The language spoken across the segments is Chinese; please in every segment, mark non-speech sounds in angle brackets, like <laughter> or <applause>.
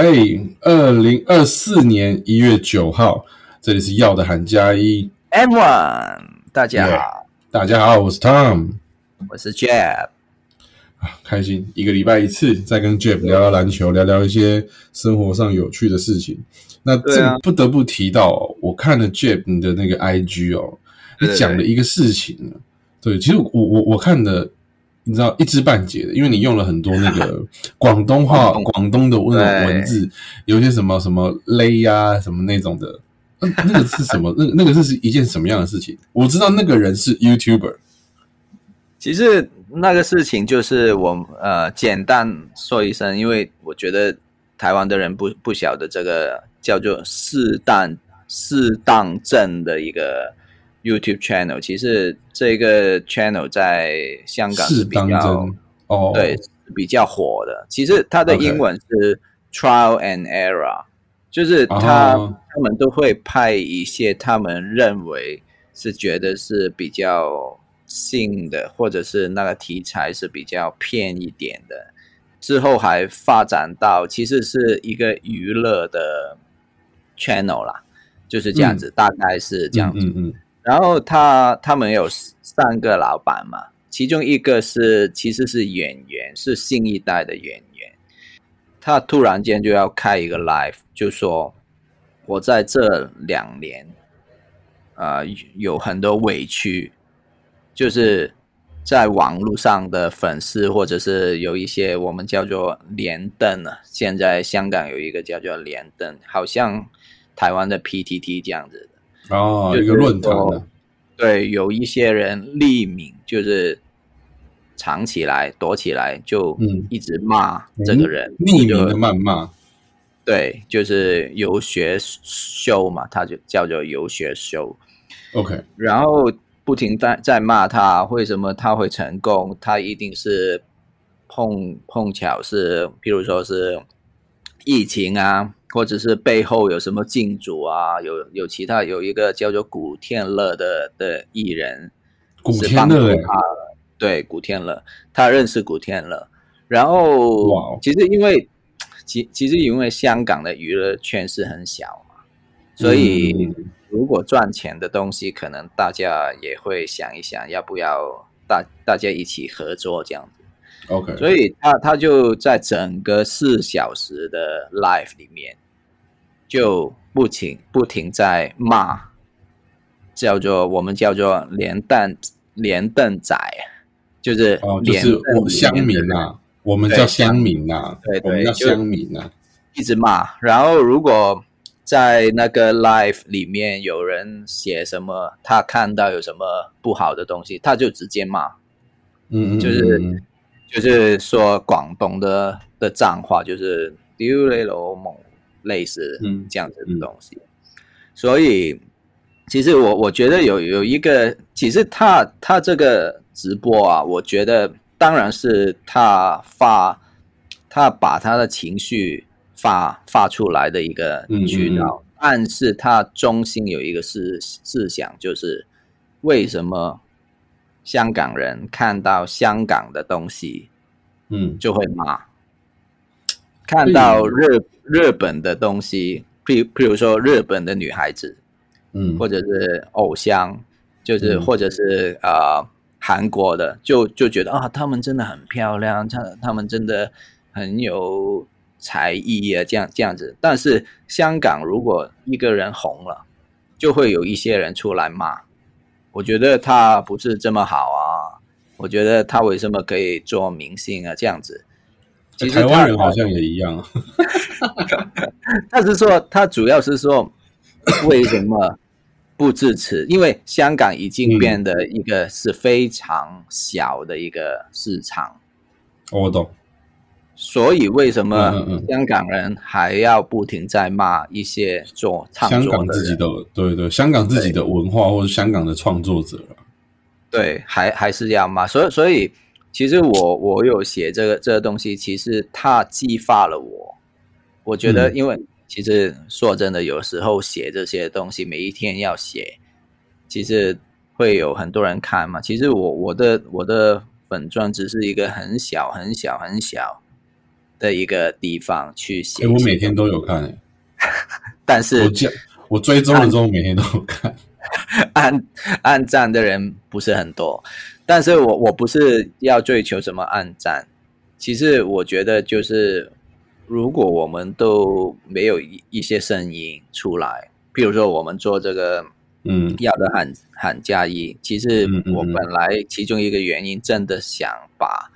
哎，二零二四年一月九号，这里是要的韩加一。M One，大家好，大家好，我是 Tom，我是 Jeff，啊，开心一个礼拜一次，再跟 Jeff 聊聊篮球，聊聊一些生活上有趣的事情。那这不得不提到，我看了 Jeff 你的那个 IG 哦，你讲了一个事情，对，其实我我我看的。你知道一知半解的，因为你用了很多那个 <laughs> 广东话、广东的那种文字，有些什么什么勒呀，什么那种的，那那个是什么？<laughs> 那那个是是一件什么样的事情？我知道那个人是 YouTuber。其实那个事情就是我呃简单说一声，因为我觉得台湾的人不不晓得这个叫做适当适当症的一个。YouTube channel 其实这个 channel 在香港是比较哦，对，比较火的。其实它的英文是 Trial and Error，就是他他们都会派一些他们认为是觉得是比较新的，或者是那个题材是比较偏一点的。之后还发展到其实是一个娱乐的 channel 啦，就是这样子，大概是这样子。然后他他们有三个老板嘛，其中一个是其实是演员，是新一代的演员。他突然间就要开一个 live，就说我在这两年，啊有很多委屈，就是在网络上的粉丝，或者是有一些我们叫做连登啊，现在香港有一个叫做连登，好像台湾的 PTT 这样子。哦，一个论坛对，有一些人匿名，就是藏起来、躲起来，就一直骂这个人，匿名的谩骂。对，就是游学修嘛，他就叫做游学修。OK，然后不停在在骂他，为什么他会成功？他一定是碰碰巧是，譬如说是疫情啊。或者是背后有什么金主啊？有有其他有一个叫做古天乐的的艺人，古天乐他对古天乐，他认识古天乐。然后其实因为其其实因为香港的娱乐圈是很小嘛，所以如果赚钱的东西，可能大家也会想一想，要不要大大家一起合作这样子。OK，所以他他就在整个四小时的 live 里面。就不停不停在骂，叫做我们叫做连蛋连蛋仔，就是哦，就是我乡民呐，我们叫乡民呐，对对，我们叫乡民呐，一直骂。然后如果在那个 live 里面有人写什么，他看到有什么不好的东西，他就直接骂，嗯嗯，就是就是说广东的的脏话，就是丢雷罗猛。类似嗯这样子的东西，所以其实我我觉得有有一个，其实他他这个直播啊，我觉得当然是他发他把他的情绪发发出来的一个渠道，但是他中心有一个思思想，就是为什么香港人看到香港的东西，嗯，就会骂。看到日日本的东西，譬譬如说日本的女孩子，嗯，或者是偶像，就是或者是呃韩国的，就就觉得啊，他们真的很漂亮，他他们真的很有才艺啊，这样这样子。但是香港如果一个人红了，就会有一些人出来骂，我觉得他不是这么好啊，我觉得他为什么可以做明星啊，这样子。台湾人好像也一样，<laughs> 他是说，他主要是说，为什么不支持？因为香港已经变得一个是非常小的一个市场。我懂。所以为什么香港人还要不停在骂一些做创作香港自己的，对对，香港自己的文化或者香港的创作者对，还还是要骂。所以，所以。其实我我有写这个这个东西，其实它激发了我。我觉得，因为其实说真的，有时候写这些东西，每一天要写，其实会有很多人看嘛。其实我我的我的粉钻只是一个很小很小很小的一个地方去写。我 <laughs> 每天都有看，但是我我追踪了之后每天都有看。按按赞的人不是很多，但是我我不是要追求什么按赞，其实我觉得就是如果我们都没有一一些声音出来，比如说我们做这个。嗯，要的喊喊加一。其实我本来其中一个原因，真的想把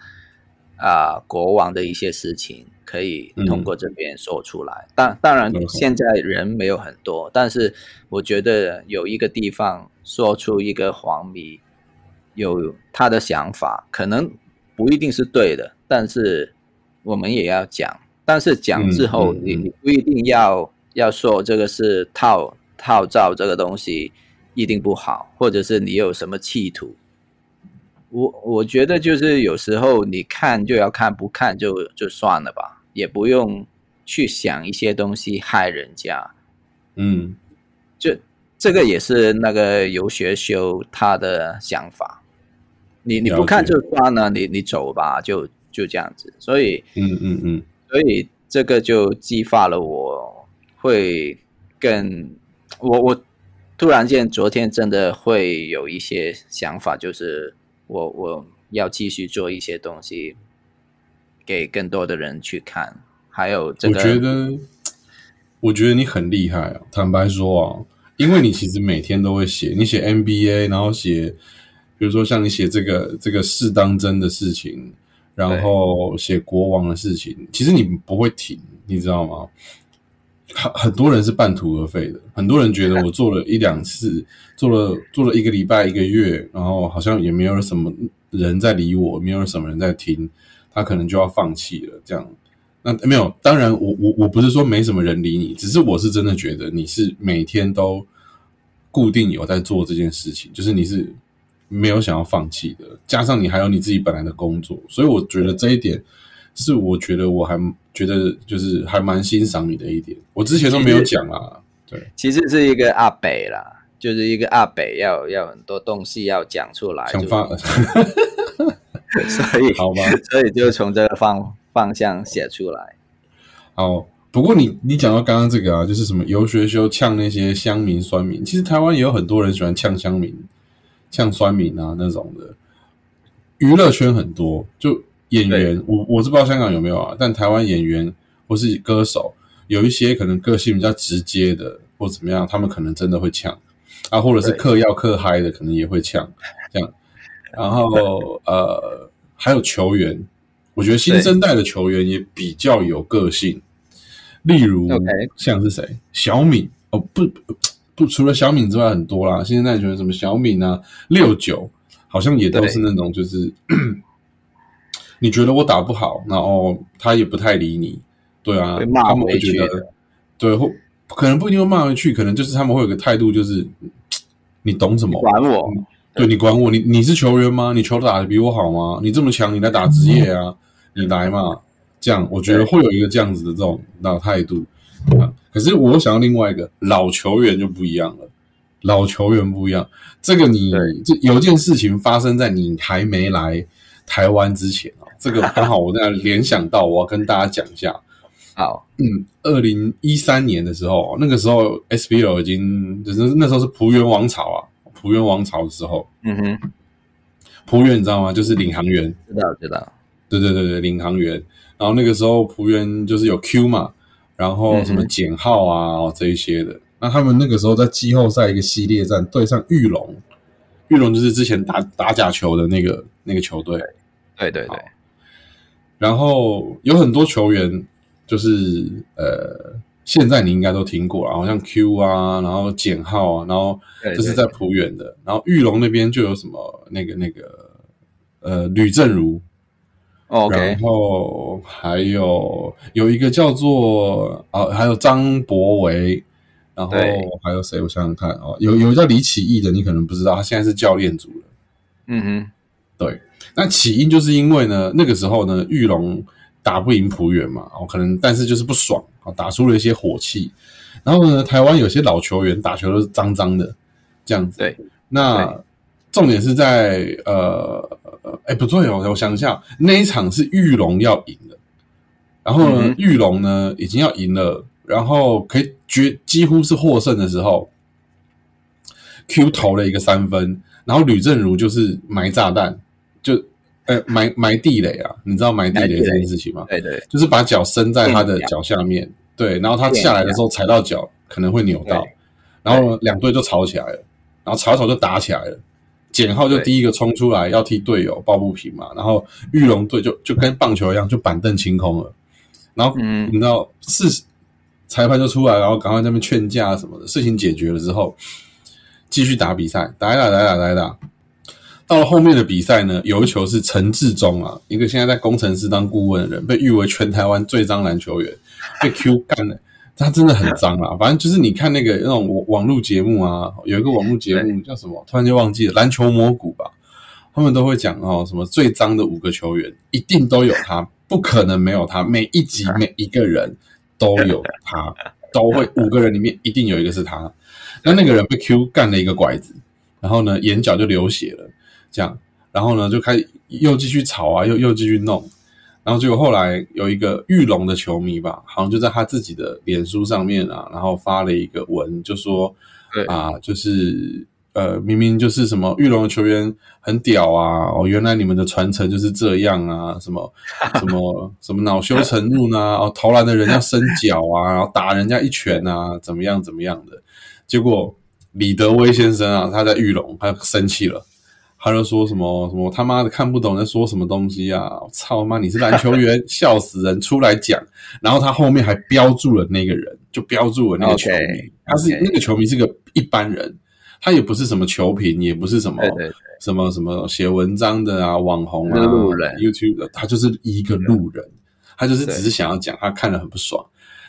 啊国王的一些事情可以通过这边说出来。当当然现在人没有很多，但是我觉得有一个地方说出一个皇迷有他的想法，可能不一定是对的，但是我们也要讲。但是讲之后，你你不一定要要说这个是套。套照这个东西一定不好，或者是你有什么企图？我我觉得就是有时候你看就要看，不看就就算了吧，也不用去想一些东西害人家。嗯，就这个也是那个游学修他的想法。你你不看就算了，你你走吧，就就这样子。所以，嗯嗯嗯，所以这个就激发了我会更。我我突然间昨天真的会有一些想法，就是我我要继续做一些东西，给更多的人去看。还有这个，我觉得我觉得你很厉害啊！坦白说啊，因为你其实每天都会写，你写 NBA，然后写，比如说像你写这个这个事当真的事情，然后写国王的事情，其实你不会停，你知道吗？很很多人是半途而废的，很多人觉得我做了一两次，<laughs> 做了做了一个礼拜、一个月，然后好像也没有什么人在理我，没有什么人在听，他可能就要放弃了。这样，那没有，当然我我我不是说没什么人理你，只是我是真的觉得你是每天都固定有在做这件事情，就是你是没有想要放弃的，加上你还有你自己本来的工作，所以我觉得这一点。是我觉得我还觉得就是还蛮欣赏你的一点，我之前都没有讲啊。对，其实是一个阿北啦，就是一个阿北要要很多东西要讲出来，<laughs> 所以好吧，所以就从这个方方向写出来。好，不过你你讲到刚刚这个啊，就是什么游学修呛那些乡民酸民，其实台湾也有很多人喜欢呛乡民、呛酸民啊那种的，娱乐圈很多就。演员，我我是不知道香港有没有啊，但台湾演员或是歌手，有一些可能个性比较直接的，或怎么样，他们可能真的会呛。啊，或者是嗑药嗑嗨的，可能也会呛这样。然后呃，还有球员，我觉得新生代的球员也比较有个性，例如像是谁，小敏。哦，不不，除了小敏之外，很多啦，新生代球员什么小敏啊，六九，好像也都是那种就是。你觉得我打不好，然后他也不太理你，对啊，他们会觉得，对，或可能不一定会骂回去，可能就是他们会有个态度，就是 <tsk> 你懂什么？管我？对你管我？你你是球员吗？你球打的比我好吗？你这么强，你来打职业啊？你来嘛？这样，我觉得会有一个这样子的这种那态度啊。可是我想要另外一个老球员就不一样了，老球员不一样。这个你这有件事情发生在你还没来台湾之前。这个刚好，我在联想到，我要跟大家讲一下。好，嗯，二零一三年的时候，那个时候 SBL 已经就是那时候是浦原王朝啊，浦原王朝的时候，嗯哼，浦原你知道吗？就是领航员，知道知道，对对对对，领航员。然后那个时候浦原就是有 Q 嘛，然后什么减号啊这一些的。那他们那个时候在季后赛一个系列战对上玉龙，玉龙就是之前打打假球的那个那个球队，对对对。然后有很多球员，就是呃，现在你应该都听过了，好像 Q 啊，然后简浩啊，然后这是在浦远的，然后玉龙那边就有什么那个那个呃吕正如，OK，然后还有有一个叫做啊，还有张博维，然后还有谁？我想想看哦，有有一个叫李启义的，你可能不知道，他现在是教练组了。嗯哼，对。那起因就是因为呢，那个时候呢，玉龙打不赢浦原嘛，哦，可能但是就是不爽啊，打出了一些火气。然后呢，台湾有些老球员打球都是脏脏的这样子。对，那重点是在呃，哎，不对哦，我想一下，那一场是玉龙要赢的，然后呢，玉龙呢已经要赢了，然后可以绝几乎是获胜的时候，Q 投了一个三分，然后吕正如就是埋炸弹，就呃埋埋地雷啊，你知道埋地雷这件事情吗？对对，就是把脚伸在他的脚下面，对，然后他下来的时候踩到脚可能会扭到，然后两队就吵起来了，然后吵吵就打起来了。简浩就第一个冲出来要替队友抱不平嘛，然后玉龙队就就跟棒球一样，就板凳清空了。然后你知道，是裁判就出来，然后赶快那边劝架什么的，事情解决了之后，继续打比赛，打一打，打一打，打一打。到了后面的比赛呢，有一球是陈志忠啊，一个现在在工程师当顾问的人，被誉为全台湾最脏篮球员，被 Q 干了。他真的很脏啊！反正就是你看那个那种网网络节目啊，有一个网络节目叫什么？突然就忘记了，篮球蘑菇吧？他们都会讲哦，什么最脏的五个球员，一定都有他，不可能没有他。每一集每一个人都有他，都会五个人里面一定有一个是他。那那个人被 Q 干了一个拐子，然后呢眼角就流血了，这样，然后呢就开始又继续吵啊，又又继续弄。然后结果后来有一个玉龙的球迷吧，好像就在他自己的脸书上面啊，然后发了一个文，就说啊，就是呃，明明就是什么玉龙的球员很屌啊，哦，原来你们的传承就是这样啊，什么 <laughs> 什么什么恼羞成怒呢？哦，投篮的人要伸脚啊，然后打人家一拳啊，怎么样怎么样的？结果李德威先生啊，他在玉龙，他生气了。他就说什么什么他妈的看不懂在说什么东西啊！操妈，你是篮球员，笑死人！出来讲，然后他后面还标注了那个人，就标注了那个球迷，他是那个球迷是个一般人，他也不是什么球评，也不是什么什么什么写文章的啊，网红啊路人，YouTube 的，他就是一个路人，他就是只是想要讲，他看了很不爽。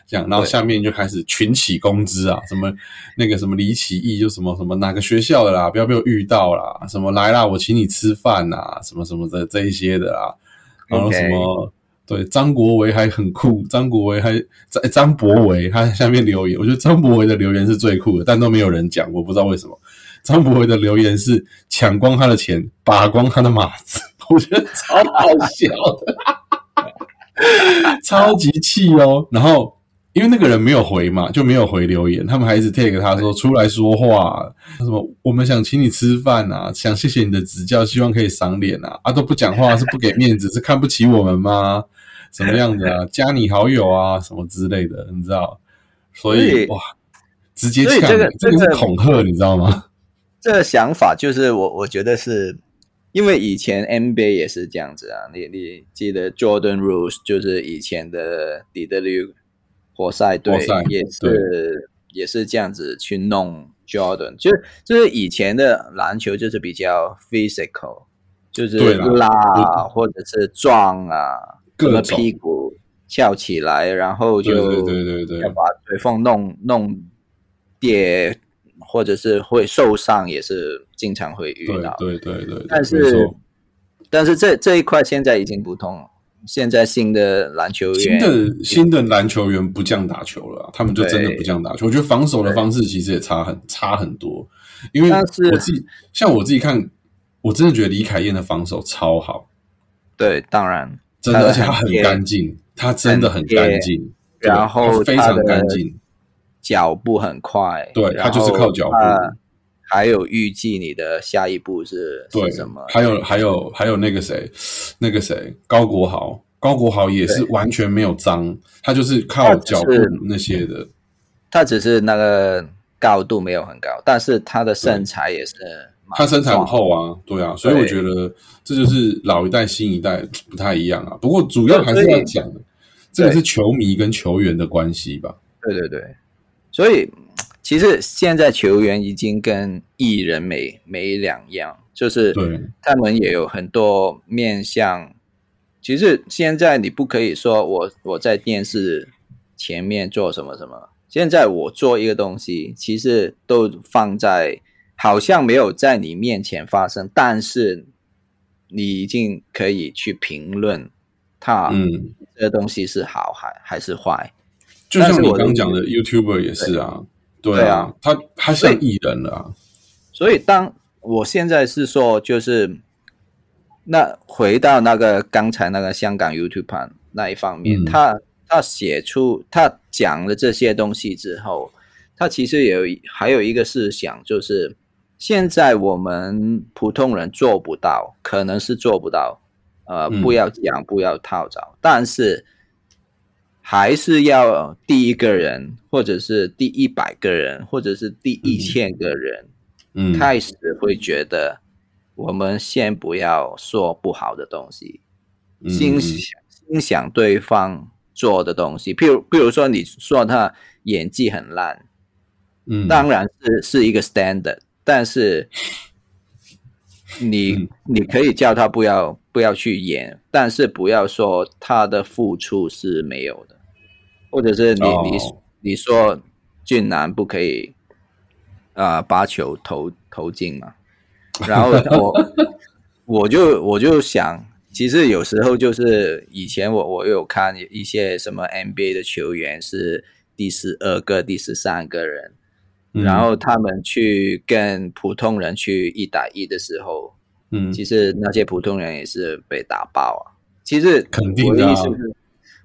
这样，然后下面就开始群起攻之啊，什么那个什么李启义就什么什么哪个学校的啦，不要被我遇到啦，什么来啦，我请你吃饭呐，什么什么的这一些的啦，然后什么对张国维还很酷，张国维还张张博维他下面留言，我觉得张博维的留言是最酷的，但都没有人讲，我不知道为什么。张博维的留言是抢光他的钱，拔光他的马子，<laughs> 我觉得超好笑的，<laughs> 超级气哦，然后。因为那个人没有回嘛，就没有回留言。他们还一直 take 他说出来说话，什么我们想请你吃饭啊，想谢谢你的指教，希望可以赏脸啊，啊都不讲话，是不给面子，是看不起我们吗？什么样子啊？加你好友啊，什么之类的，你知道？所以哇，直接抢，这个这个是恐吓，你知道吗？这个想法就是我我觉得是因为以前 NBA 也是这样子啊，你你记得 Jordan Rose 就是以前的 DW。活塞队也是也是这样子去弄 Jordan，就是就是以前的篮球就是比较 physical，就是拉或者是撞啊，各屁股翘起来，然后就对对对要把腿缝弄弄跌，或者是会受伤，也是经常会遇到。对对对，但是但是这这一块现在已经不同了。现在新的篮球员，新的新的篮球员不这样打球了，他们就真的不这样打球。我觉得防守的方式其实也差很差很多，因为我自己像我自己看，我真的觉得李凯燕的防守超好。对，当然，真的，而且他很干净，他真的很干净，然后非常干净，脚步很快，对他就是靠脚步。还有预计你的下一步是什么？还有还有还有那个谁，那个谁高国豪，高国豪也是完全没有脏，他就是靠脚步那些的。他只是那个高度没有很高，但是他的身材也是，他身材很厚啊，对啊，所以我觉得这就是老一代新一代不太一样啊。不过主要还是要讲，这个是球迷跟球员的关系吧？对对对，所以。其实现在球员已经跟艺人没没两样，就是他们也有很多面向。其实现在你不可以说我我在电视前面做什么什么，现在我做一个东西，其实都放在好像没有在你面前发生，但是你已经可以去评论它，嗯，这个东西是好还还是坏。就像你刚讲的，YouTuber 也是啊。对啊，他他是艺人了，所以当我现在是说，就是那回到那个刚才那个香港 YouTube 盘，那一方面，他他写出他讲了这些东西之后，他其实有还有一个思想，就是现在我们普通人做不到，可能是做不到，呃，不要讲，不要套招，但是还是要第一个人，或者是第一百个人，或者是第一千个人，嗯，开始会觉得，我们先不要说不好的东西。欣赏欣赏对方做的东西，譬如譬如说，你说他演技很烂，嗯，当然是是一个 standard，但是你你可以叫他不要不要去演，但是不要说他的付出是没有的，或者是你你你说俊男不可以啊把球投投进嘛，然后我 <laughs> 我就我就想。其实有时候就是以前我我有看一些什么 NBA 的球员是第十二个、第十三个人，然后他们去跟普通人去一打一的时候，嗯，其实那些普通人也是被打爆啊。其实肯定我的意思是，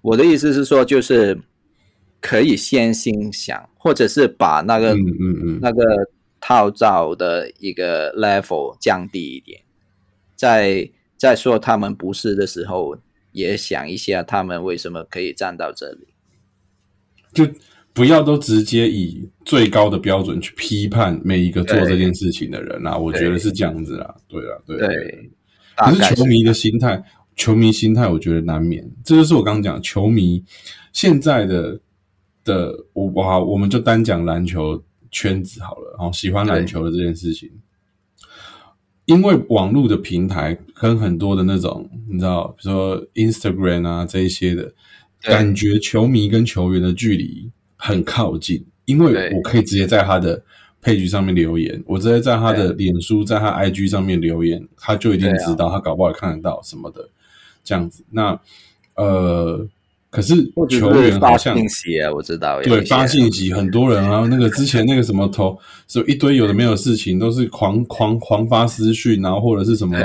我的意思是说，就是可以先心想，或者是把那个嗯嗯嗯那个套造的一个 level 降低一点，在。在说他们不是的时候，也想一下他们为什么可以站到这里，就不要都直接以最高的标准去批判每一个做这件事情的人啊！我觉得是这样子啦，对啊，对对。可是球迷的心态，球迷心态，我觉得难免。这就是我刚刚讲，球迷现在的的我哇，我们就单讲篮球圈子好了，然后喜欢篮球的这件事情。因为网络的平台跟很多的那种，你知道，比如说 Instagram 啊这一些的，感觉球迷跟球员的距离很靠近，因为我可以直接在他的配局上面留言，我直接在他的脸书，在他 IG 上面留言，他就一定知道，他搞不好看得到什么的，这样子。那呃。可是球员好像信息啊，我知道。对，发信息，很多人啊，那个之前那个什么投，是一堆有的没有事情，都是狂狂狂发私讯，然后或者是什么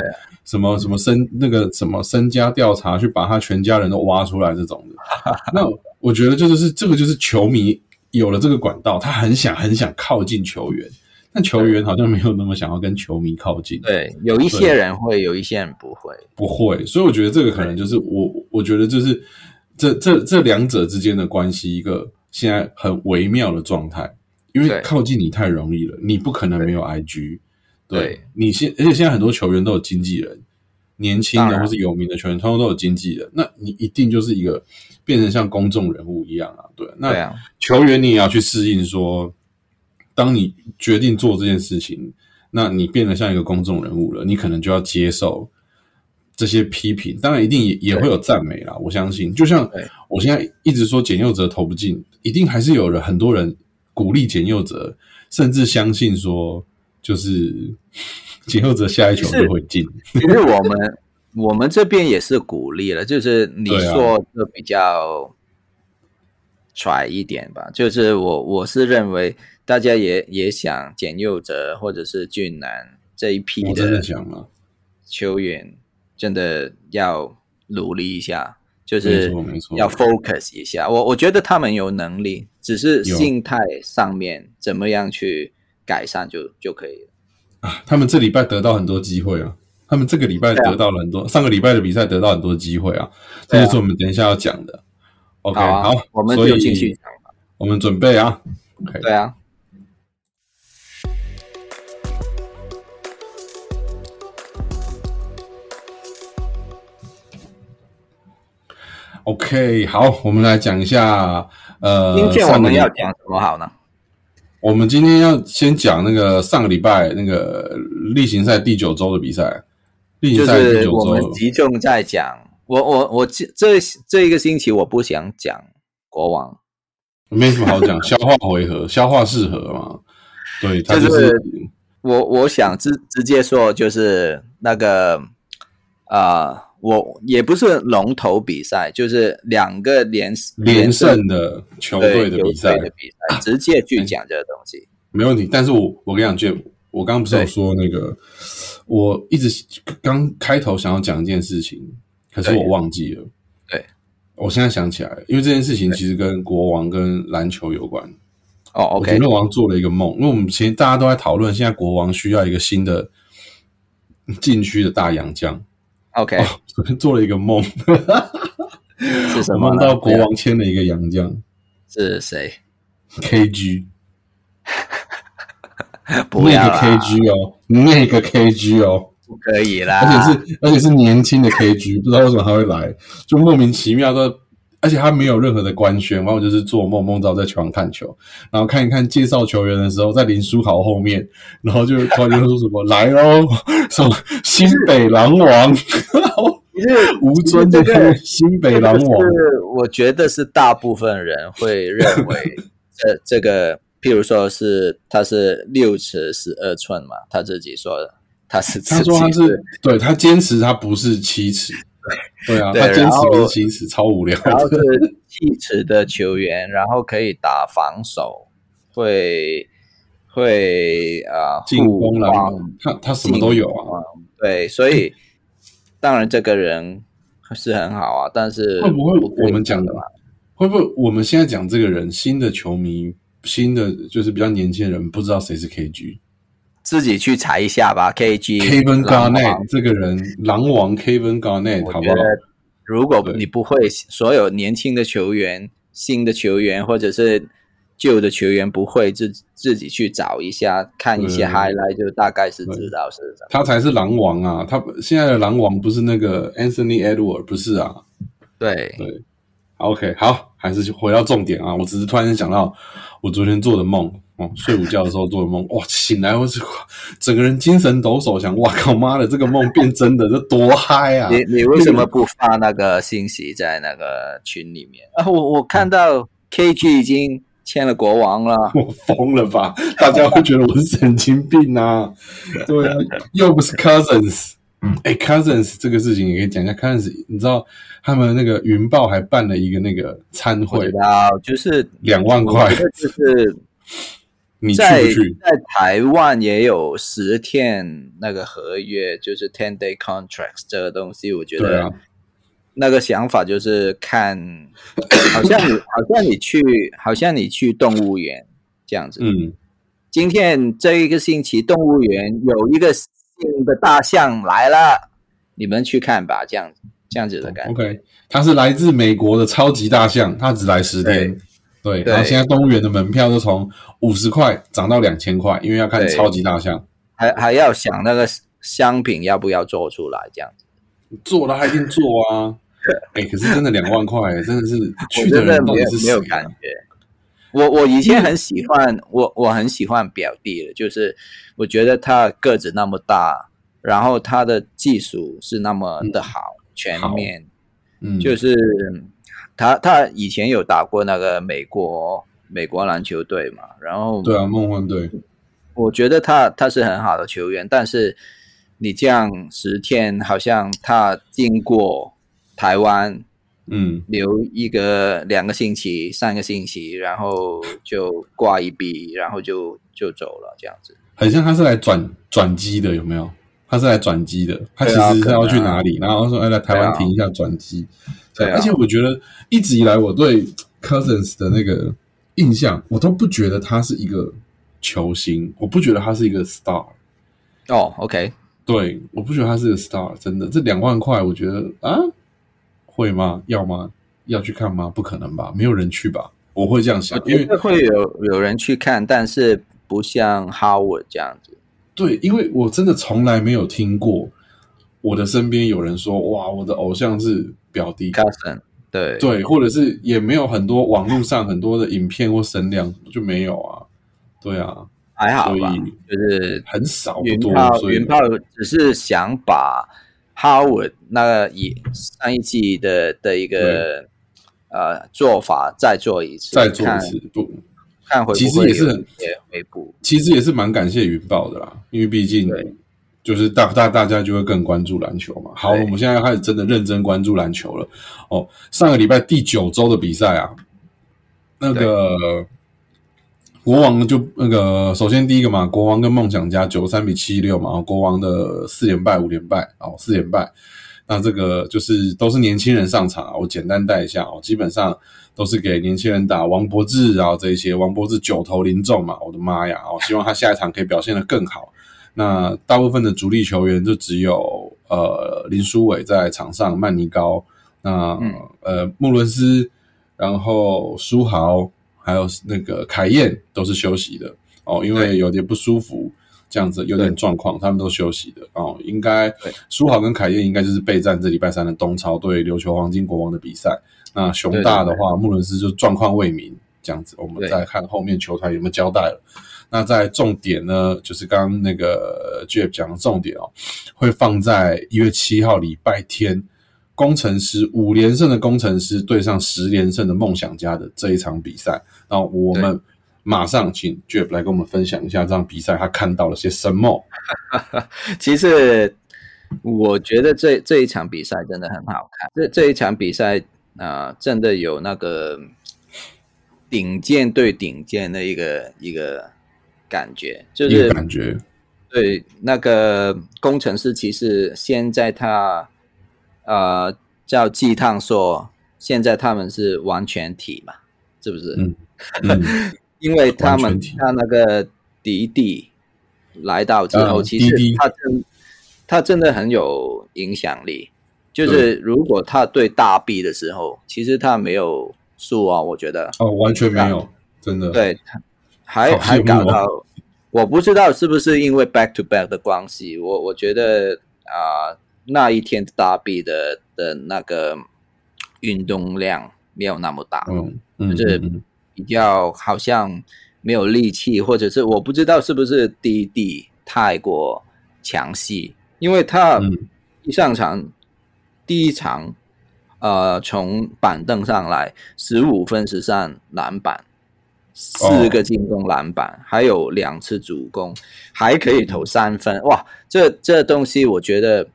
什么什么身那个什么身家调查，去把他全家人都挖出来这种的。<laughs> 那我觉得就是是这个就是球迷有了这个管道，他很想很想靠近球员，但球员好像没有那么想要跟球迷靠近。对，有一些人会，有一些人不会，不会。所以我觉得这个可能就是我，我觉得就是。这这这两者之间的关系，一个现在很微妙的状态，因为靠近你太容易了，你不可能没有 IG。对你现，而且现在很多球员都有经纪人，年轻的或是有名的球员，通通都有经纪人，那你一定就是一个变成像公众人物一样啊。对，那球员你也要去适应，说当你决定做这件事情，那你变得像一个公众人物了，你可能就要接受。这些批评当然一定也也会有赞美啦，我相信。就像我现在一直说简佑哲投不进，一定还是有人很多人鼓励简佑哲，甚至相信说就是 <laughs> 简佑哲下一球就会进。其实我们我们这边也是鼓励了，就是你说的比较拽一点吧。就是我我是认为大家也也想简佑哲或者是俊男这一批的球员。真的要努力一下，就是要 focus 一下。我我觉得他们有能力，只是心态上面怎么样去改善就就可以了。啊，他们这礼拜得到很多机会啊！他们这个礼拜得到了很多，上个礼拜的比赛得到很多机会啊！这就是我们等一下要讲的。OK，好，我们就继续。我们准备啊。对啊。OK，好，我们来讲一下。呃，今天我们要讲什么好呢？我们今天要先讲那个上个礼拜那个例行赛第九周的比赛。例行赛第九周，我们集中在讲。我我我这这这一个星期我不想讲国王，没什么好讲，<laughs> 消化回合，消化适合嘛。对，就是我我想直直接说，就是那个啊。我也不是龙头比赛，就是两个连连胜的球队的比赛的比赛，<laughs> 直接去讲这个东西没问题。但是我我跟你讲，就我刚刚不是有说那个，我一直刚开头想要讲一件事情，可是我忘记了。对，我现在想起来了，因为这件事情其实跟国王跟篮球有关。哦，OK，我觉得王做了一个梦，因为我们其实大家都在讨论，现在国王需要一个新的禁区的大洋将。OK，昨天 <laughs> 做了一个梦，<laughs> 是什么？梦到国王签了一个洋将，是谁？KG，<laughs> 不要 KG 哦，那个 KG 哦，不可以啦，而且是而且是年轻的 KG，不知道为什么他会来，就莫名其妙的。而且他没有任何的官宣，然后就是做梦梦到在球场看球，然后看一看介绍球员的时候，在林书豪后面，然后就突然就说什么来哦，<laughs> 什么新北狼王，吴尊的新北狼王，是我觉得是大部分人会认为，这这个，譬如说是他是六尺十二寸嘛，他自己说的，他是他说他是对他坚持他不是七尺。<laughs> 对啊，他坚持不是七尺，超无聊。然后是七尺的球员，然后可以打防守，会会啊进攻了，他他什么都有啊。对，所以当然这个人是很好啊，但是会不会我们讲的嘛？会不会我们现在讲这个人，新的球迷，新的就是比较年轻人，不知道谁是 KG。自己去查一下吧，KG Kevin Garnett 这个人，狼王 Kevin Garnett，好不好？如果你不会，所有年轻的球员、新的球员或者是旧的球员不会自自己去找一下，看一些 highlight 就大概是知道是什么。他才是狼王啊！他现在的狼王不是那个 Anthony Edward，不是啊？对对，OK，好，还是回到重点啊！我只是突然间想到我昨天做的梦。哦，睡午觉的时候做的梦，哇！醒来我是整个人精神抖擞，想哇靠妈的，这个梦变真的，这多嗨啊！你你为什么不发那个信息在那个群里面啊？我我看到 KG 已经签了国王了，我疯了吧？大家会觉得我是神经病啊？对啊，又不是 Cousins。哎，Cousins 这个事情也可以讲一下。Cousins，你知道他们那个云豹还办了一个那个参会，啊就是两万块，就是。在在台湾也有十天那个合约，就是 ten day contracts 这个东西，我觉得那个想法就是看，<coughs> 好像你好像你去好像你去动物园这样子。嗯，今天这一个星期动物园有一个新的大象来了，你们去看吧，这样子这样子的感觉。OK，它是来自美国的超级大象，它只来十天。对，然后现在动物园的门票都从五十块涨到两千块，因为要看超级大象，还还要想那个商品要不要做出来这样子，做了还一定做啊，<laughs> 哎，可是真的两万块，真的是去的人到底是没有感觉。我我以前很喜欢我我很喜欢表弟的，就是我觉得他个子那么大，然后他的技术是那么的好，全面，嗯，就是。他他以前有打过那个美国美国篮球队嘛，然后对啊，梦幻队，我觉得他他是很好的球员，但是你这样十天，好像他经过台湾，嗯，留一个两个星期、三个星期，然后就挂一笔，然后就就走了，这样子，很像他是来转转机的，有没有？他是来转机的，他其实是要去哪里？然后说哎，来台湾停一下转机。对，而且我觉得一直以来我对 Cousins 的那个印象，我都不觉得他是一个球星，我不觉得他是一个 star。哦，OK，对，我不觉得他是个 star，真的，这两万块，我觉得啊，会吗？要吗？要去看吗？不可能吧，没有人去吧？我会这样想，因为会有有人去看，但是不像 Howard 这样子。对，因为我真的从来没有听过我的身边有人说，哇，我的偶像是。表弟。对。对，或者是也没有很多网络上很多的影片或声量就没有啊，对啊，还好吧，就是很少云炮云炮只是想把 Howard 那个以上一季的的一个呃做法再做一次，再做一次，不。看回其实也是很回补，其实也是蛮感谢云豹的啦，因为毕竟。就是大大大家就会更关注篮球嘛。好，我们现在开始真的认真关注篮球了。哦，上个礼拜第九周的比赛啊，那个国王就那个首先第一个嘛，国王跟梦想家九三比七六嘛，国王的四连败五连败哦，四连败。那这个就是都是年轻人上场啊，我简单带一下哦，基本上都是给年轻人打。王柏志啊，这一些王柏志九投零中嘛，我的妈呀！哦，希望他下一场可以表现得更好。那大部分的主力球员就只有呃林书伟在场上，曼尼高，那呃穆伦斯，然后书豪，还有那个凯燕都是休息的哦，因为有点不舒服。这样子有点状况，他们都休息的哦。应该苏豪跟凯燕应该就是备战这礼拜三的东超对琉球黄金国王的比赛。那熊大的话，穆伦斯就状况未明，这样子我们再看后面球团有没有交代了。那在重点呢，就是刚刚那个 Jeff 讲的重点哦，会放在一月七号礼拜天，工程师五连胜的工程师对上十连胜的梦想家的这一场比赛。那我们。马上请 Jeff 来跟我们分享一下这场比赛他看到了些什么。<laughs> 其实我觉得这这一场比赛真的很好看。这这一场比赛啊，真的有那个顶尖对顶尖的一个一个感觉，就是感觉对那个工程师，其实现在他呃叫鸡汤说，现在他们是完全体嘛，是不是？嗯嗯。<laughs> 因为他们他那个迪迪来到之后，其实他真他真的很有影响力。就是如果他对大 B 的时候，其实他没有输啊，我觉得哦，完全没有，真的对，还还搞到我不知道是不是因为 back to back 的关系，我我觉得啊那一天大 B 的的那个运动量没有那么大，嗯，就是。比较好像没有力气，或者是我不知道是不是滴滴太过强势，因为他一上场第一场，呃，从板凳上来十五分十三篮板，四个进攻篮板，还有两次主攻，还可以投三分，哇！这这东西我觉得，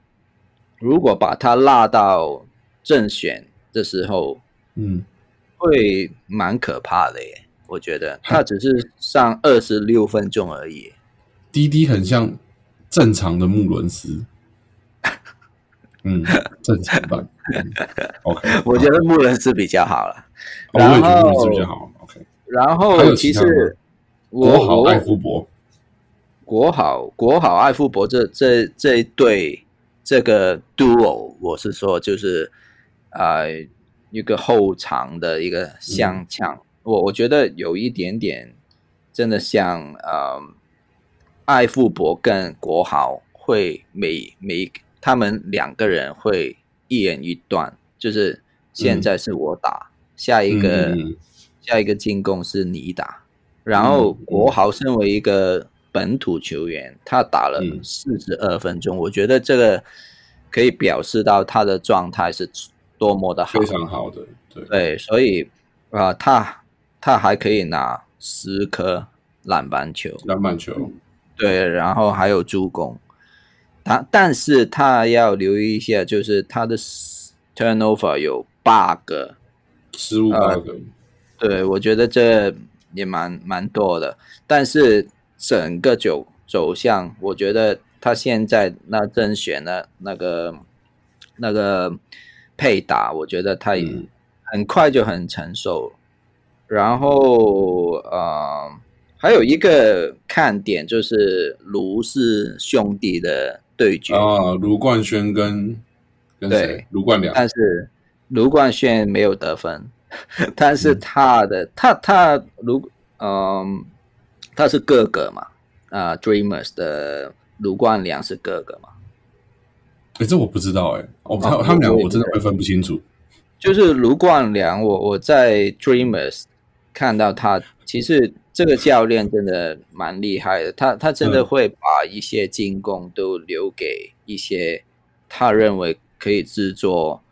如果把他拉到正选的时候，嗯。会蛮可怕的耶，我觉得他只是上二十六分钟而已。滴滴很像正常的穆伦斯，嗯，<laughs> 正常版。OK，<laughs> 我觉得穆伦斯比较好了。我也觉得穆伦斯比较好。然后其实国豪艾夫伯，国豪国豪艾夫伯这这这一对这个 duo，我是说就是啊。一个后场的一个相枪，我我觉得有一点点真的像呃，艾富伯跟国豪会每每他们两个人会一人一段，就是现在是我打，下一个下一个进攻是你打，然后国豪身为一个本土球员，他打了四十二分钟，我觉得这个可以表示到他的状态是。多么的好，非常好的，对。对，所以啊，他他还可以拿十颗篮板球，篮板球，对，然后还有助攻，他但是他要留意一下，就是他的 turnover 有八个，失误八个，对我觉得这也蛮蛮多的，但是整个走走向，我觉得他现在那甄选的那个那个。配打，我觉得他也很快就很成熟。然后呃，还有一个看点就是卢氏兄弟的对决啊，卢冠轩跟跟谁？卢冠良。但是卢冠轩没有得分，<laughs> 但是他的他他卢嗯，他是哥哥嘛啊，Dreamers 的卢冠良是哥哥嘛。哎，这我不知道哎，我他他们两个我真的会分不清楚。就是卢冠良，我我在 Dreamers 看到他，其实这个教练真的蛮厉害的，他他真的会把一些进攻都留给一些他认为可以制作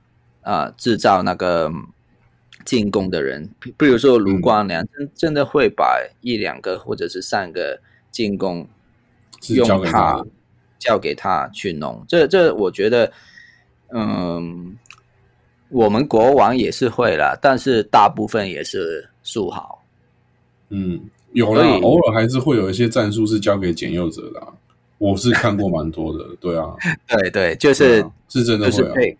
啊制造那个进攻的人，比如说卢光良，真真的会把一两个或者是三个进攻用他。交给他去弄，这这我觉得，嗯，我们国王也是会了，但是大部分也是数好。嗯，有了，偶尔还是会有一些战术是交给简佑者的。我是看过蛮多的，对啊，<laughs> 对对，就是是真的会，就是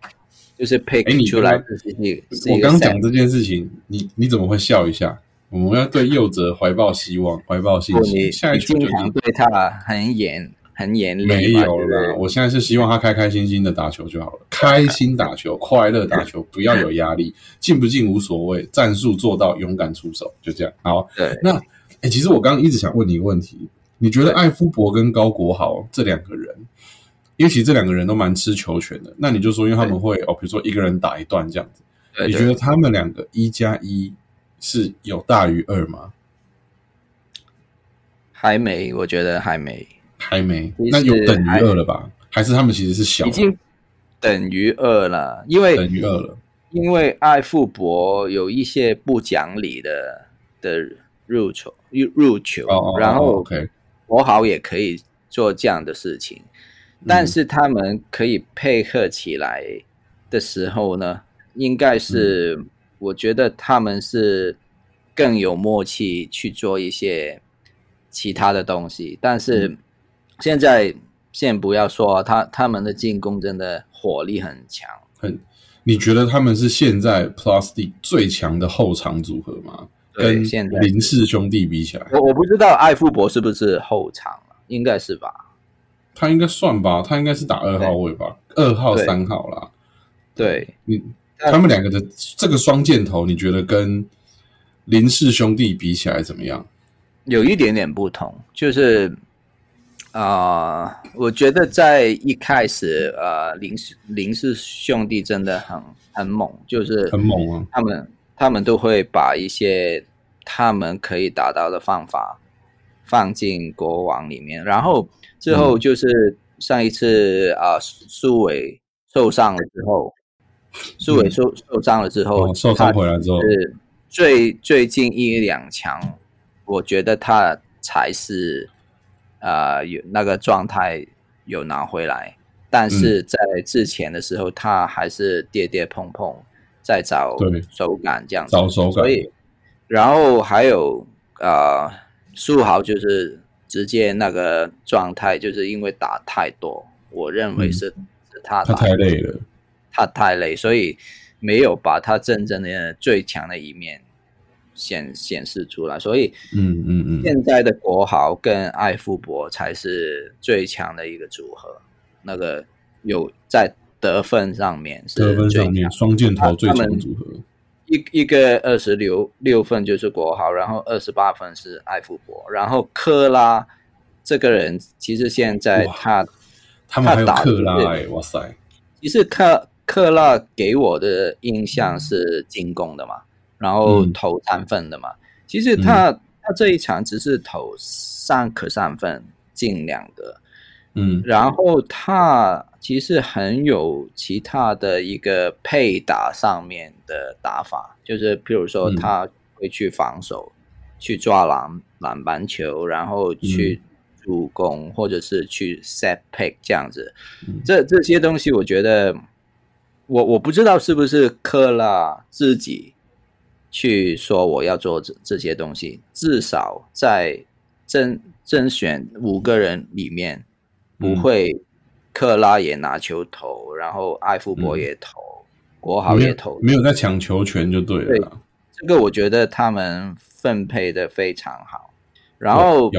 配出来。我刚讲这件事情，你你怎么会笑一下？我们要对佑哲怀抱希望，怀抱信心。下一经常对他很严。很严厉，没有啦。我现在是希望他开开心心的打球就好了，开心打球，快乐打球，不要有压力，进不进无所谓，战术做到，勇敢出手，就这样。好，对。那，哎，其实我刚刚一直想问你一个问题，你觉得艾夫伯跟高国豪这两个人，因为其实这两个人都蛮吃球权的，那你就说，因为他们会哦，比如说一个人打一段这样子，你觉得他们两个一加一是有大于二吗？还没，我觉得还没。还没，那有等于二了吧？还是他们其实是小？已经等于二了，因为等于二了。因为艾富博有一些不讲理的的入球入入球，然后国豪也可以做这样的事情，但是他们可以配合起来的时候呢，应该是我觉得他们是更有默契去做一些其他的东西，但是。现在先不要说他他们的进攻真的火力很强，很你觉得他们是现在 Plus 最强的后场组合吗？跟林氏兄弟比起来，我我不知道艾富博是不是后场应该是吧？他应该算吧，他应该是打二号位吧，二号三号啦。对，你他们两个的这个双箭头，你觉得跟林氏兄弟比起来怎么样？有一点点不同，就是。啊，我觉得在一开始，呃，林氏林氏兄弟真的很很猛，就是很猛啊。他们他们都会把一些他们可以达到的方法放进国王里面，然后之后就是上一次啊，苏伟受伤了之后，苏伟受受伤了之后，受伤回来之后，是最最近一两强，我觉得他才是。啊，有那个状态有拿回来，但是在之前的时候，他还是跌跌碰碰，在找手感这样子。找手感。所以，然后还有啊，苏豪就是直接那个状态，就是因为打太多，我认为是是他他太累了，他太累，所以没有把他真正的最强的一面。显显示出来，所以，嗯嗯嗯，现在的国豪跟艾富博才是最强的一个组合。那个有在得分上面，得分上面双箭头最强组合。一一个二十六六分就是国豪，然后二十八分是艾富博，然后克拉这个人其实现在他他们还有克拉哎，哇塞！其实克克拉给我的印象是进攻的嘛。然后投三分的嘛，其实他他这一场只是投三颗三分进两个，嗯，然后他其实很有其他的一个配打上面的打法，就是譬如说他会去防守，去抓篮篮板球，然后去助攻或者是去 set pick 这样子，这这些东西我觉得我我不知道是不是克拉自己。去说我要做这这些东西，至少在甄甄选五个人里面，不会克拉也拿球投，然后艾夫伯也投，国豪也投，没有在抢球权就对了。这个我觉得他们分配的非常好。然后，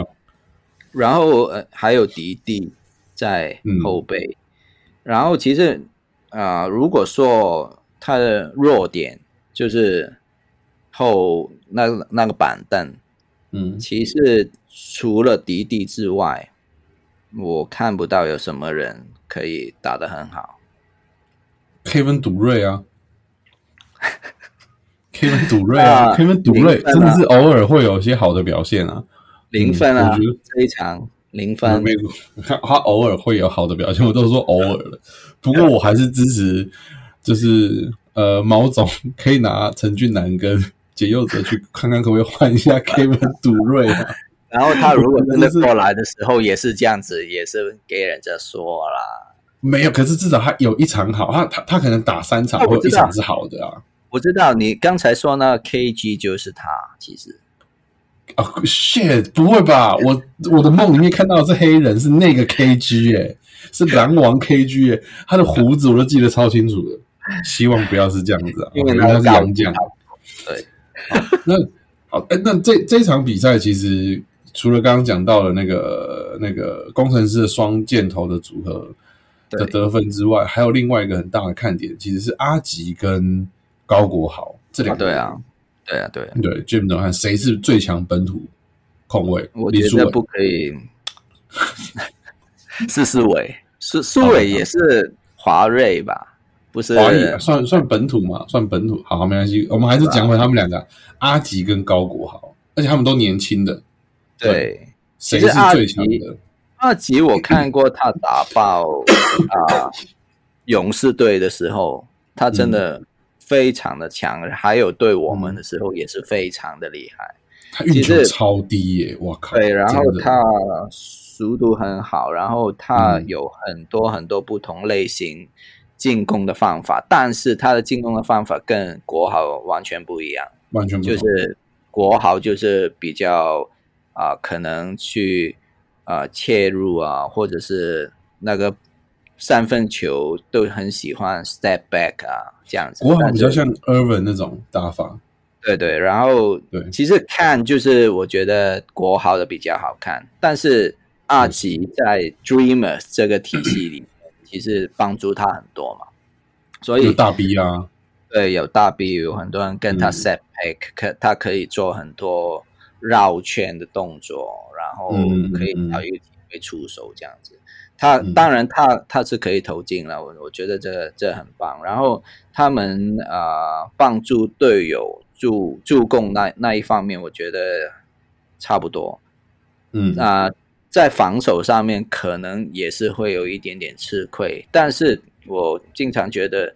然后呃还有迪迪在后背。然后其实啊，如果说他的弱点就是。后那那个板凳，嗯，其实除了迪迪之外，我看不到有什么人可以打得很好。Kevin 杜瑞 <laughs> 啊，Kevin 杜瑞啊，Kevin 杜瑞真的是偶尔会有一些好的表现啊，零分啊，这一场零分。没他他偶尔会有好的表现，我都说偶尔了。不过我还是支持，就是呃，毛总可以拿陈俊南跟。解忧者去看看可不可以换一下 Kevin 杜瑞啊？然后他如果真的 <laughs> 过来的时候也是这样子，也是给人家说啦。没有，可是至少他有一场好，他他他可能打三场或一场是好的啊。我知道你刚才说那 KG 就是他，其实啊，shit，不会吧？<laughs> 我我的梦里面看到的是黑人，是那个 KG 哎，是狼王 KG 哎，他的胡子我都记得超清楚的。希望不要是这样子啊，<laughs> 因为他是洋将。对，那好，哎，那这这场比赛其实除了刚刚讲到的那个那个工程师的双箭头的组合的得分之外，还有另外一个很大的看点，其实是阿吉跟高国豪这两个。对啊，对啊，对对，Jim 怎看谁是最强本土控卫？我觉得不可以，<laughs> 是苏伟，苏苏伟也是华瑞吧？不是华裔，算算本土嘛？算本土，好，没关系。我们还是讲回他们两个，阿吉跟高国豪，而且他们都年轻的。对，谁是最强的？阿吉，我看过他打爆啊勇士队的时候，他真的非常的强。还有对我们的时候也是非常的厉害。他运球超低耶！我靠。对，然后他速度很好，然后他有很多很多不同类型。进攻的方法，但是他的进攻的方法跟国豪完全不一样，完全就是国豪就是比较啊，可能去啊切入啊，或者是那个三分球都很喜欢 step back 啊这样子。国豪比较像 Irvin 那种打法，对对。然后对，其实看就是我觉得国豪的比较好看，但是阿吉在 Dreamers 这个体系里。其实帮助他很多嘛，所以有大 B 啊，对，有大 B，有很多人跟他 set back，可他可以做很多绕圈的动作，然后可以找一个机会出手这样子。他当然他他是可以投进了，我我觉得这这很棒。然后他们啊帮助队友助助攻那那一方面，我觉得差不多。嗯啊。在防守上面可能也是会有一点点吃亏，但是我经常觉得，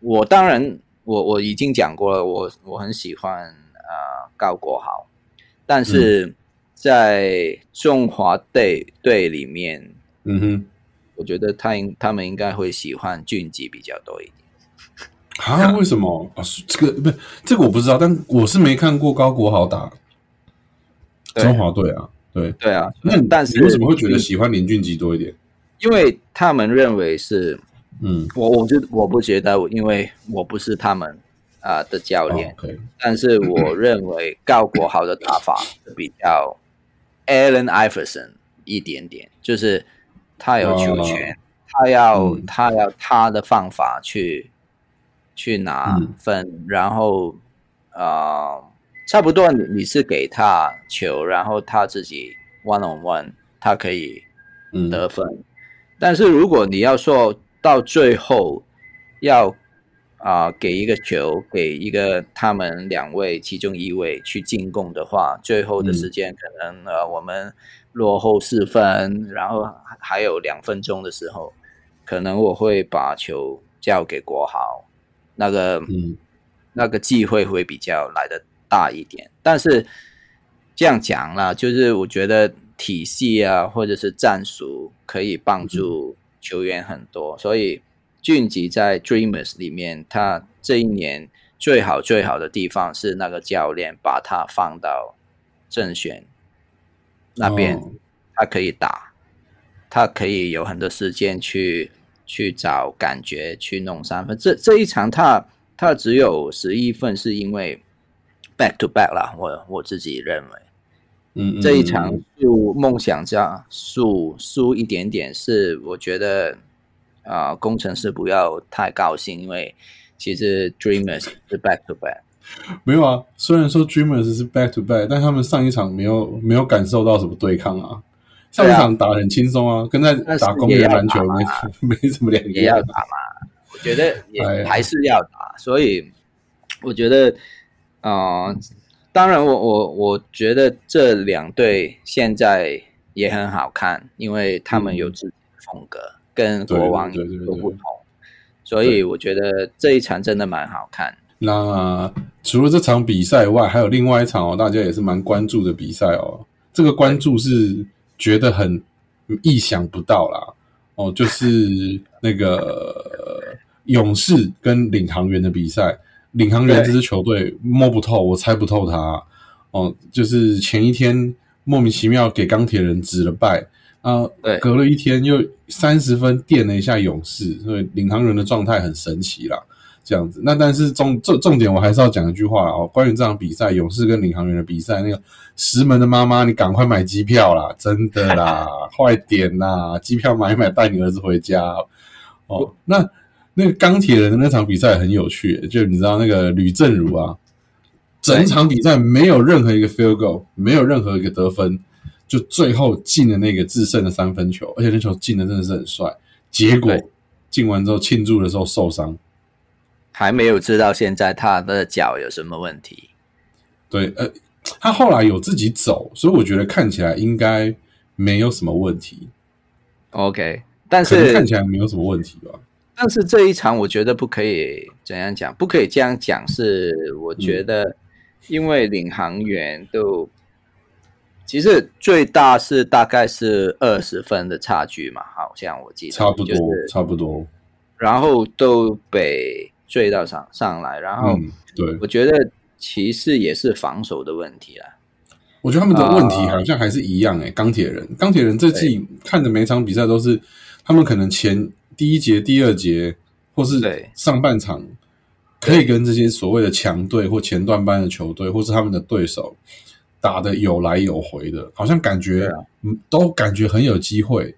我当然我我已经讲过了，我我很喜欢啊高国豪，但是在中华队队里面，嗯哼，我觉得他应他们应该会喜欢俊吉比较多一点。啊？为什么啊？这个不是这个我不知道，但我是没看过高国豪打中华队啊。对对啊，那但是你为什么会觉得喜欢林俊杰多一点？因为他们认为是，嗯，我我就我不觉得，因为我不是他们啊的教练，但是我认为高国豪的打法 <laughs> 比较 Allen Iverson 一点点，就是他有球权，他要他要他的方法去去拿分，然后啊。差不多，你你是给他球，然后他自己 one on one，他可以得分。但是如果你要说到最后要啊给一个球给一个他们两位其中一位去进攻的话，最后的时间可能呃我们落后四分，然后还有两分钟的时候，可能我会把球交给国豪，那个那个机会会比较来的。大一点，但是这样讲了，就是我觉得体系啊，或者是战术可以帮助球员很多。所以俊吉在 Dreamers 里面，他这一年最好最好的地方是那个教练把他放到正选那边，他可以打，他可以有很多时间去去找感觉去弄三分。这这一场他他只有十一分，是因为。Back to back 啦，我我自己认为，嗯，这一场就梦想家输输一点点是我觉得啊，工程师不要太高兴，因为其实 Dreamers 是 Back to back，没有啊，虽然说 Dreamers 是 Back to back，但他们上一场没有没有感受到什么对抗啊，上一场打很轻松啊，跟在打公园篮球没 <laughs> 没什么两样，也要打嘛，我觉得也还是要打，所以我觉得。啊，当然，我我我觉得这两队现在也很好看，因为他们有自己的风格，跟国王有不同，所以我觉得这一场真的蛮好看。那除了这场比赛外，还有另外一场哦，大家也是蛮关注的比赛哦。这个关注是觉得很意想不到啦，哦，就是那个勇士跟领航员的比赛。领航员这支球队摸不透，我猜不透他哦。哦，就是前一天莫名其妙给钢铁人指了败啊，隔了一天又三十分垫了一下勇士，所以领航员的状态很神奇啦。这样子，那但是重重重点我还是要讲一句话哦，关于这场比赛，勇士跟领航员的比赛，那个石门的妈妈，你赶快买机票啦，真的啦，<laughs> 快点啦，机票买一买，带你儿子回家哦。那那个钢铁人的那场比赛很有趣，就你知道那个吕正如啊，整场比赛没有任何一个 field goal，没有任何一个得分，就最后进了那个制胜的三分球，而且那球进的真的是很帅，结果进完之后庆祝的时候受伤。还没有知道现在他的脚有什么问题。对，呃，他后来有自己走，所以我觉得看起来应该没有什么问题。OK，但是看起来没有什么问题吧？但是这一场我觉得不可以怎样讲，不可以这样讲。是我觉得，因为领航员都其实最大是大概是二十分的差距嘛，好像我记得差不多，差不多。然后都被。追到上上来，然后对，我觉得骑士也是防守的问题啦。我觉得他们的问题好像还是一样哎，钢铁人，钢铁人这季看的每场比赛都是他们可能前第一节、第二节或是上半场可以跟这些所谓的强队或前段班的球队或是他们的对手打的有来有回的，好像感觉嗯都感觉很有机会，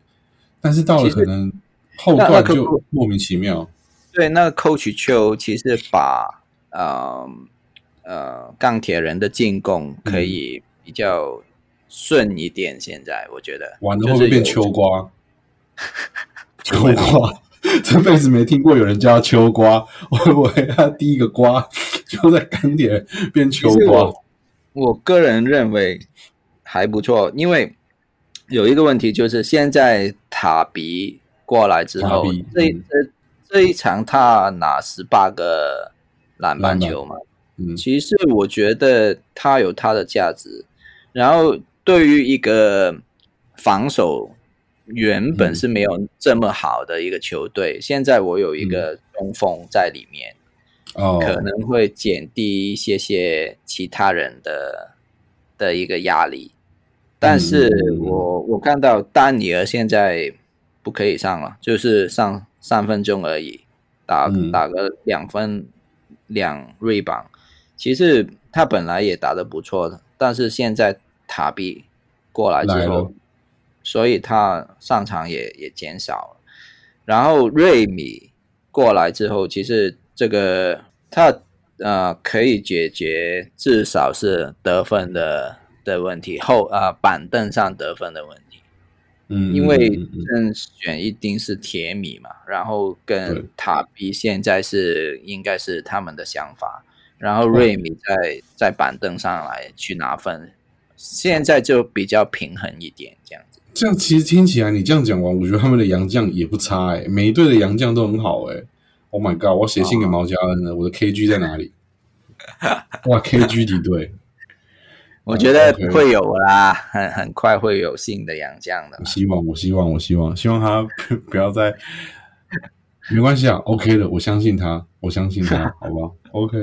但是到了可能后段就莫名其妙。对，那个 Coach 秋其实把呃呃钢铁人的进攻可以比较顺一点。现在我觉得，玩了会不会变秋瓜？<laughs> 秋瓜，这辈子没听过有人叫秋瓜。我以为他第一个瓜就在钢铁变秋瓜。我个人认为还不错，因为有一个问题就是现在塔比过来之后，这这。这一场他拿十八个篮板球嘛，嗯，其实我觉得他有他的价值。然后对于一个防守原本是没有这么好的一个球队，现在我有一个中锋在里面，哦，可能会减低一些些其他人的的一个压力。但是我我看到丹尼尔现在不可以上了，就是上。三分钟而已，打打个两分两瑞榜，其实他本来也打得不错的，但是现在塔比过来之后，所以他上场也也减少了。然后瑞米过来之后，其实这个他呃可以解决至少是得分的的问题，后啊板凳上得分的问题。嗯，因为正选一定是铁米嘛，然后跟塔比现在是应该是他们的想法，然后瑞米在在板凳上来去拿分，现在就比较平衡一点这样子。这样其实听起来你这样讲完，我觉得他们的洋将也不差哎，每一队的洋将都很好哎。Oh my god！我写信给毛家恩了，我的 KG 在哪里？<laughs> 哇，KG 敌对。我觉得会有啦，很很快会有新的杨将的。我希望，我希望，我希望，希望他不要再 <laughs> 没关系啊，OK 的，我相信他，我相信他，<laughs> 好吧？OK。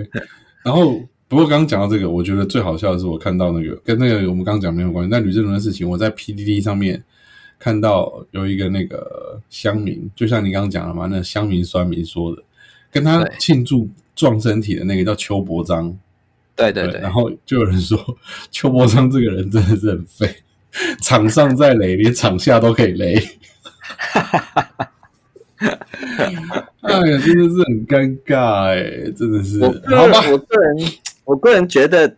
然后，不过刚刚讲到这个，我觉得最好笑的是，我看到那个跟那个我们刚刚讲没有关系，但吕振伦的事情，我在 PDD 上面看到有一个那个乡民，就像你刚刚讲的嘛，那乡民酸民说的，跟他庆祝撞身体的那个叫邱伯章。对对对，然后就有人说邱伯章这个人真的是很废，<laughs> 场上再雷，连场下都可以雷。<laughs> 哎呀，真的是很尴尬哎，真的是。好吧，我个人我个人觉得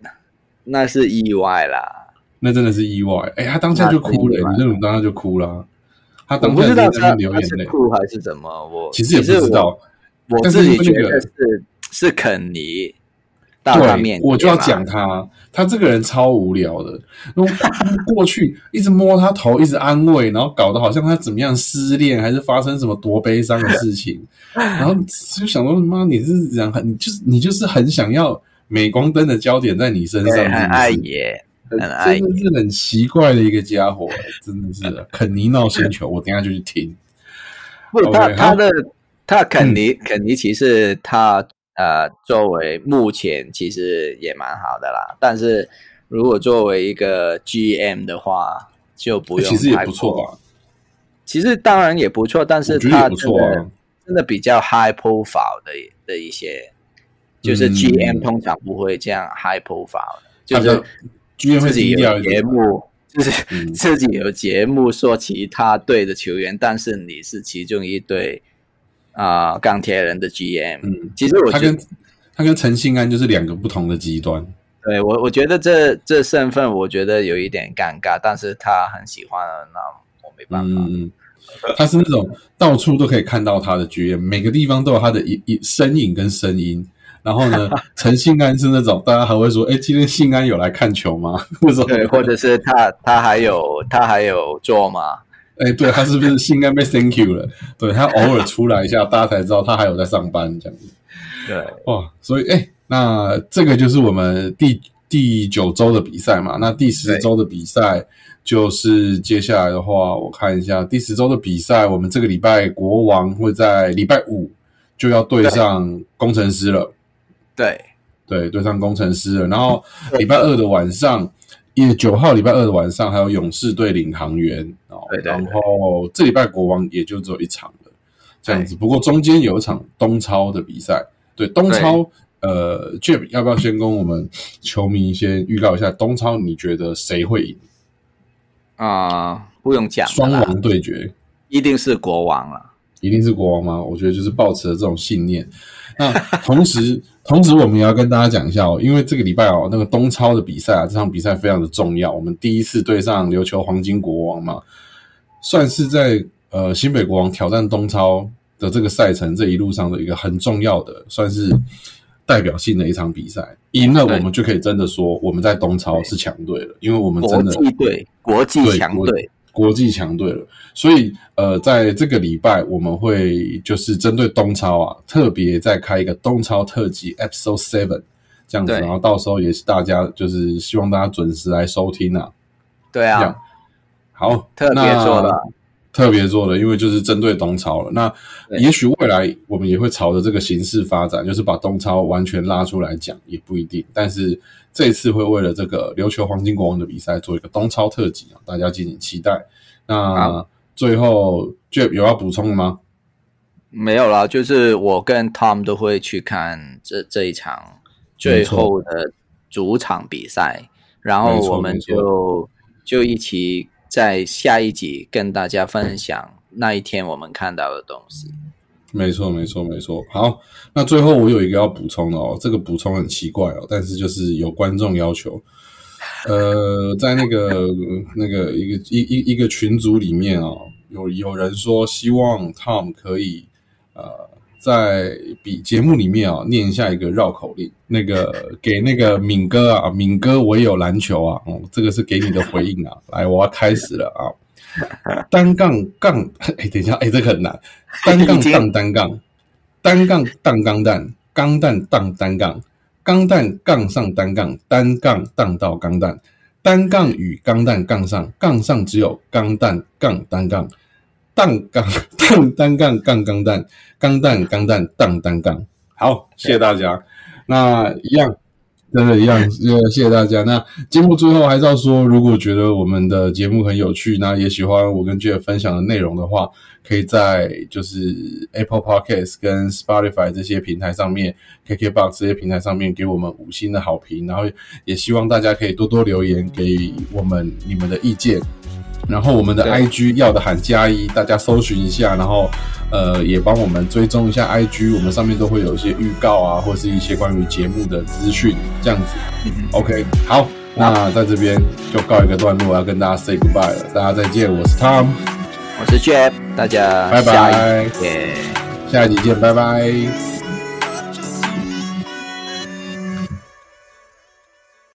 那是意外啦，那真的是意外。哎，他当下就哭了，李正儒当下就哭了。他当下在那流眼泪，哭还是怎么？我其实也不知道，我自己觉得是是肯尼。对，我就要讲他，他这个人超无聊的。然后过去一直摸他头，一直安慰，然后搞得好像他怎么样失恋，还是发生什么多悲伤的事情。然后就想说，妈，你是想很，你就是你就是很想要镁光灯的焦点在你身上，很爱耶，真的是很奇怪的一个家伙，真的是肯尼闹星球，我等下就去听。<laughs> 不，他他的他肯尼肯尼其实他。呃，作为目前其实也蛮好的啦，但是如果作为一个 GM 的话，就不用。其实也不错吧？其实当然也不错，但是他真的真的比较 high profile 的的一些，就是 GM 通常不会这样 high profile，就是 GM 自己有节目，<laughs> 就是自己有节目说其他队的球员，但是你是其中一队啊钢铁人的 GM。嗯，其实我觉得他跟陈信安就是两个不同的极端。对我，我觉得这这身份，我觉得有一点尴尬，但是他很喜欢，那我没办法。嗯嗯，他是那种到处都可以看到他的剧院，每个地方都有他的一一身影跟声音。然后呢，<laughs> 陈信安是那种大家还会说，哎，今天信安有来看球吗？<laughs> 对，或者是他他还有他还有做吗？哎，对他是不是信安被 thank you 了？对他偶尔出来一下，大家才知道他还有在上班这样子。对，哇，所以哎。那这个就是我们第第九周的比赛嘛？那第十周的比赛就是接下来的话，我看一下第十周的比赛，我们这个礼拜国王会在礼拜五就要对上工程师了。对对，对上工程师了。然后礼拜二的晚上，也九号礼拜二的晚上还有勇士对领航员哦。然后这礼拜国王也就只有一场了，这样子。不过中间有一场东超的比赛，对东超。呃，Jim，要不要先跟我们球迷先预告一下东超？你觉得谁会赢？啊，不用讲，双王对决，一定是国王了。一定是国王吗？我觉得就是抱持了这种信念。那同时，同时我们也要跟大家讲一下哦，因为这个礼拜哦，那个东超的比赛啊，这场比赛非常的重要。我们第一次对上琉球黄金国王嘛，算是在呃新北国王挑战东超的这个赛程这一路上的一个很重要的，算是。代表性的一场比赛，赢了我们就可以真的说我们在东超是强队了，因为我们真的国际队、国际强队、国际强队了。所以，呃，在这个礼拜我们会就是针对东超啊，特别再开一个东超特辑 Episode Seven 这样子，然后到时候也是大家就是希望大家准时来收听啊。对啊，好，特别做的。特别做的，因为就是针对东超了。那也许未来我们也会朝着这个形式发展，就是把东超完全拉出来讲，也不一定。但是这一次会为了这个琉球黄金国王的比赛做一个东超特辑啊，大家敬请期待。那最后就有要补充的吗？没有啦，就是我跟 Tom 都会去看这这一场最后的主场比赛，然后我们就就一起。在下一集跟大家分享那一天我们看到的东西。没错，没错，没错。好，那最后我有一个要补充的哦，这个补充很奇怪哦，但是就是有观众要求，呃，在那个 <laughs> 那个一个一一一个群组里面啊，有有人说希望 Tom 可以呃。在比节目里面啊，念一下一个绕口令，那个 <laughs> 给那个敏哥啊，敏哥我也有篮球啊，哦，这个是给你的回应啊，<laughs> 来，我要开始了啊，单杠杠，<laughs> 哎，等一下，哎，这个很难，单杠杠单杠，单杠荡钢蛋，钢蛋荡单杠，钢蛋杠上单杠，单杠荡到钢蛋，单杠与钢蛋杠上，杠上只有钢蛋杠单杠。荡杠 <laughs> 荡单杠杠钢蛋，钢蛋钢蛋荡单杠。好，谢谢大家。那一样，真的，一样，谢谢大家。那节目最后还是要说，如果觉得我们的节目很有趣，那也喜欢我跟 Jeff 分享的内容的话，可以在就是 Apple Podcast 跟 Spotify 这些平台上面，KKBox 这些平台上面给我们五星的好评。然后也希望大家可以多多留言给我们你们的意见。然后我们的 IG 要的喊加一，大家搜寻一下，然后呃也帮我们追踪一下 IG，我们上面都会有一些预告啊，或是一些关于节目的资讯，这样子。OK，好，那在这边就告一个段落，要跟大家 say goodbye 了，大家再见，我是 Tom，我是 Jeff，大家拜拜，耶，下一集见，拜拜。